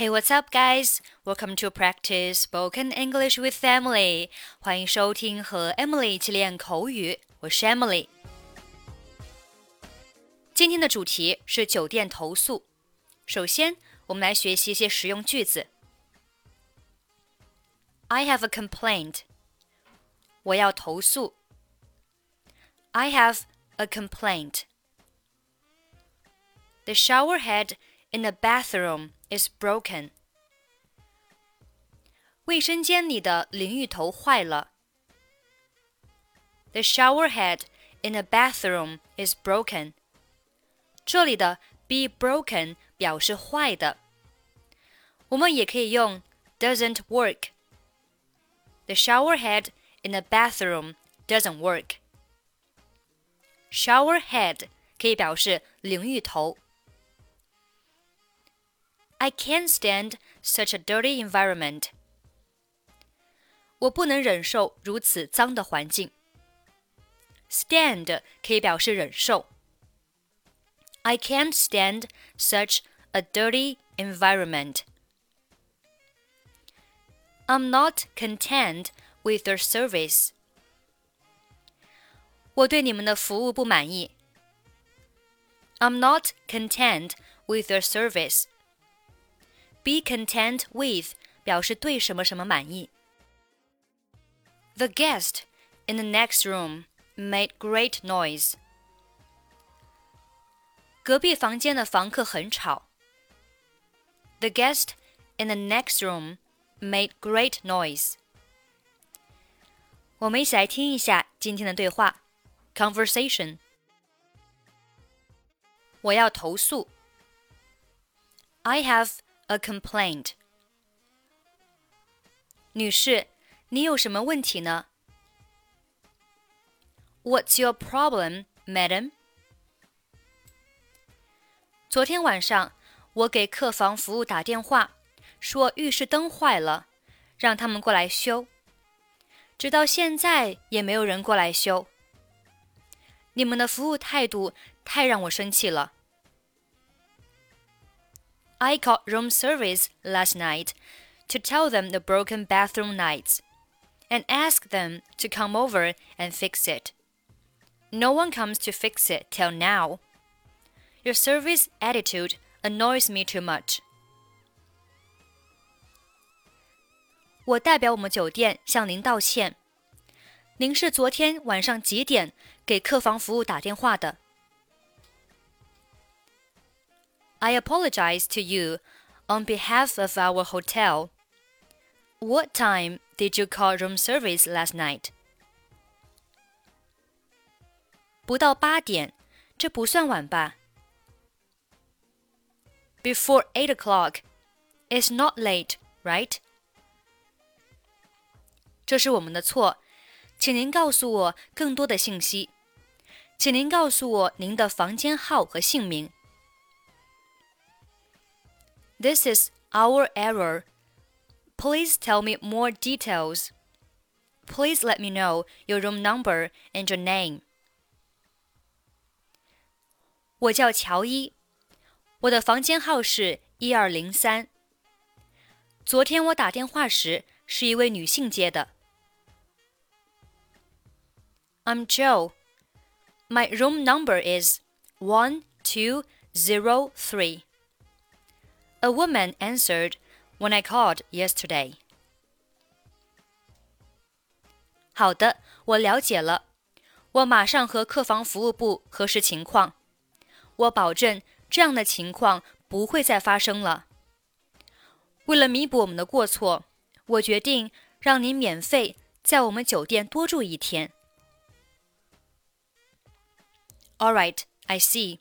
Hey, what's up, guys? Welcome to practice spoken English with Emily. 欢迎收听和 Emily 一起练口语。我是 Emily。今天的主题是酒店投诉。首先，我们来学习一些实用句子。I have a complaint. 我要投诉。I have a complaint. The shower head in the bathroom is broken. 卫生间里的淋浴头坏了。The shower head in the bathroom is broken. 这里的 be broken 表示坏的，我们也可以用 doesn't work. The shower head in the bathroom doesn't work. Shower head 可以表示淋浴头。 I can't stand such a dirty environment. 我不能忍受如此脏的环境。Stand 可以表示忍受。I can't stand such a dirty environment. I'm not content with your service. 我对你们的服务不满意。I'm not content with your service. Be content with 表示对什么什么满意。The guest in the next room made great noise. 隔壁房间的房客很吵。The guest in the next room made great noise. 我们一起来听一下今天的对话 conversation。我要投诉。I have a complaint. 女士，你有什么问题呢？What's your problem, madam? 昨天晚上，我给客房服务打电话，说浴室灯坏了，让他们过来修。直到现在也没有人过来修。你们的服务态度太让我生气了。I called room service last night to tell them the broken bathroom lights and asked them to come over and fix it. No one comes to fix it till now. Your service attitude annoys me too much. 我代表我们酒店向您道歉。您是昨天晚上几点给客房服务打电话的 ？I apologize to you on behalf of our hotel. What time did you call room service last night? 不到八点，这不算晚吧？Before eight o'clock. It's not late, right? 这是我们的错，请您告诉我更多的信息。请您告诉我您的房间号和姓名。 This is our error. Please tell me more details. Please let me know your room number and your name. 我叫乔伊，我的房间号是一二零三。昨天我打电话时是一位女性接的。I'm Joe. My room number is one two zero three. A woman answered when I called yesterday. 好的，我了解了。我马上和客房服务部核实情况。我保证这样的情况不会再发生了。为了弥补我们的过错，我决定让您免费在我们酒店多住一天。All right, I see.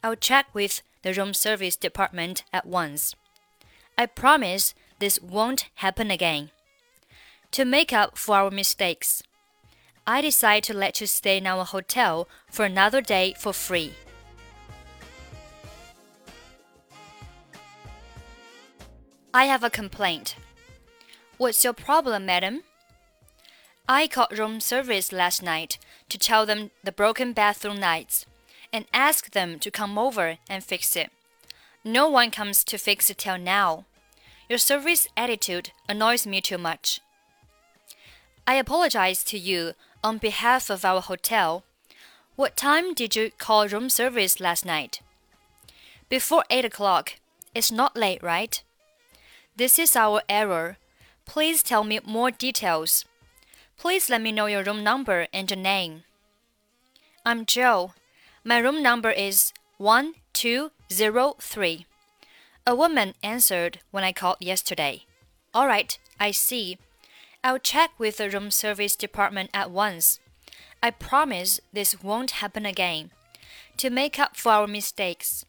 I'll check with the room service department at once. I promise this won't happen again. To make up for our mistakes, I decide to let you stay in our hotel for another day for free. I have a complaint. What's your problem, madam? I called room service last night to tell them the broken bathroom lights and ask them to come over and fix it. No one comes to fix it till now. Your service attitude annoys me too much. I apologize to you on behalf of our hotel. What time did you call room service last night? Before 8 o'clock. It's not late, right? This is our error. Please tell me more details. Please let me know your room number and your name. I'm Joe. My room number is 1203. A woman answered when I called yesterday. All right, I see. I'll check with the room service department at once. I promise this won't happen again. To make up for our mistakes,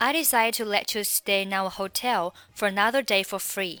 I decide to let you stay in our hotel for another day for free.